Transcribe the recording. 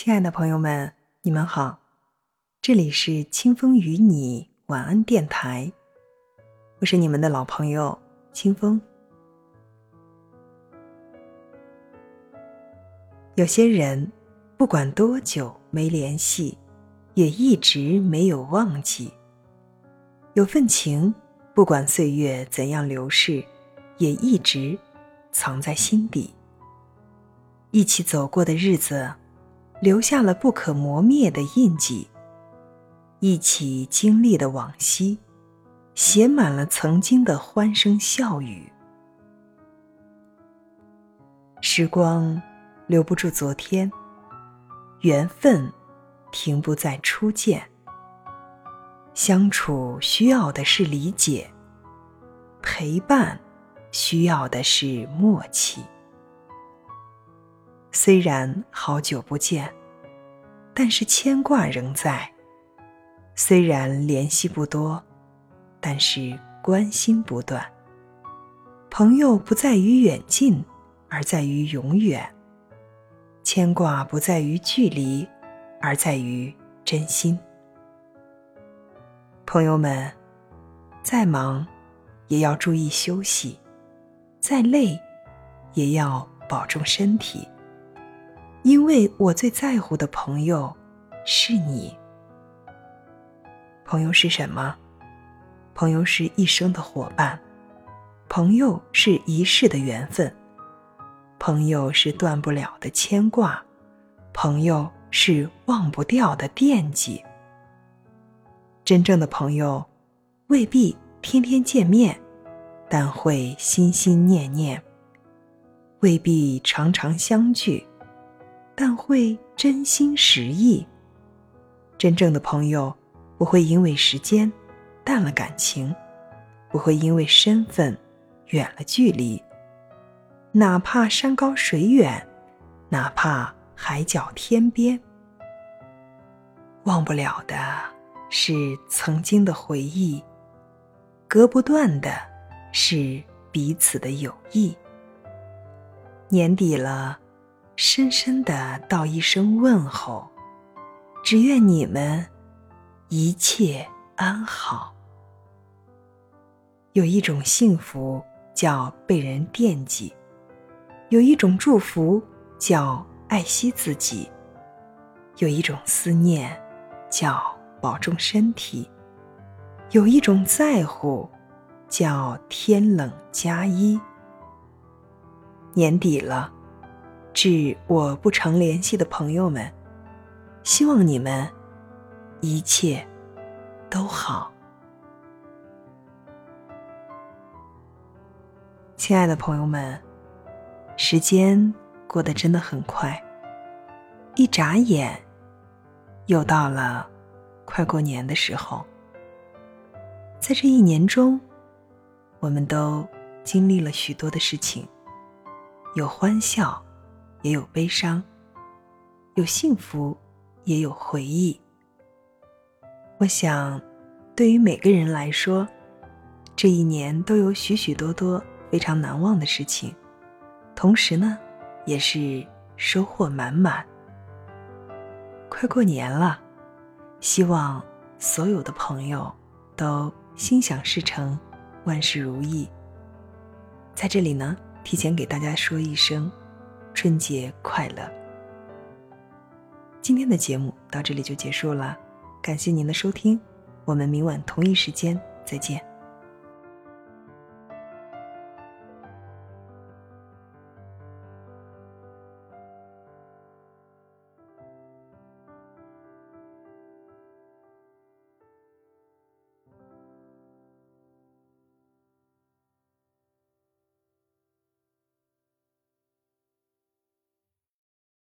亲爱的朋友们，你们好，这里是清风与你晚安电台，我是你们的老朋友清风。有些人不管多久没联系，也一直没有忘记；有份情，不管岁月怎样流逝，也一直藏在心底。一起走过的日子。留下了不可磨灭的印记。一起经历的往昔，写满了曾经的欢声笑语。时光留不住昨天，缘分停不在初见。相处需要的是理解，陪伴需要的是默契。虽然好久不见，但是牵挂仍在；虽然联系不多，但是关心不断。朋友不在于远近，而在于永远；牵挂不在于距离，而在于真心。朋友们，再忙也要注意休息，再累也要保重身体。因为我最在乎的朋友是你。朋友是什么？朋友是一生的伙伴，朋友是一世的缘分，朋友是断不了的牵挂，朋友是忘不掉的惦记。真正的朋友，未必天天见面，但会心心念念；未必常常相聚。但会真心实意。真正的朋友不会因为时间淡了感情，不会因为身份远了距离。哪怕山高水远，哪怕海角天边，忘不了的是曾经的回忆，隔不断的是彼此的友谊。年底了。深深的道一声问候，只愿你们一切安好。有一种幸福叫被人惦记，有一种祝福叫爱惜自己，有一种思念叫保重身体，有一种在乎叫天冷加衣。年底了。致我不常联系的朋友们，希望你们一切都好。亲爱的朋友们，时间过得真的很快，一眨眼又到了快过年的时候。在这一年中，我们都经历了许多的事情，有欢笑。也有悲伤，有幸福，也有回忆。我想，对于每个人来说，这一年都有许许多多非常难忘的事情，同时呢，也是收获满满。快过年了，希望所有的朋友都心想事成，万事如意。在这里呢，提前给大家说一声。春节快乐！今天的节目到这里就结束了，感谢您的收听，我们明晚同一时间再见。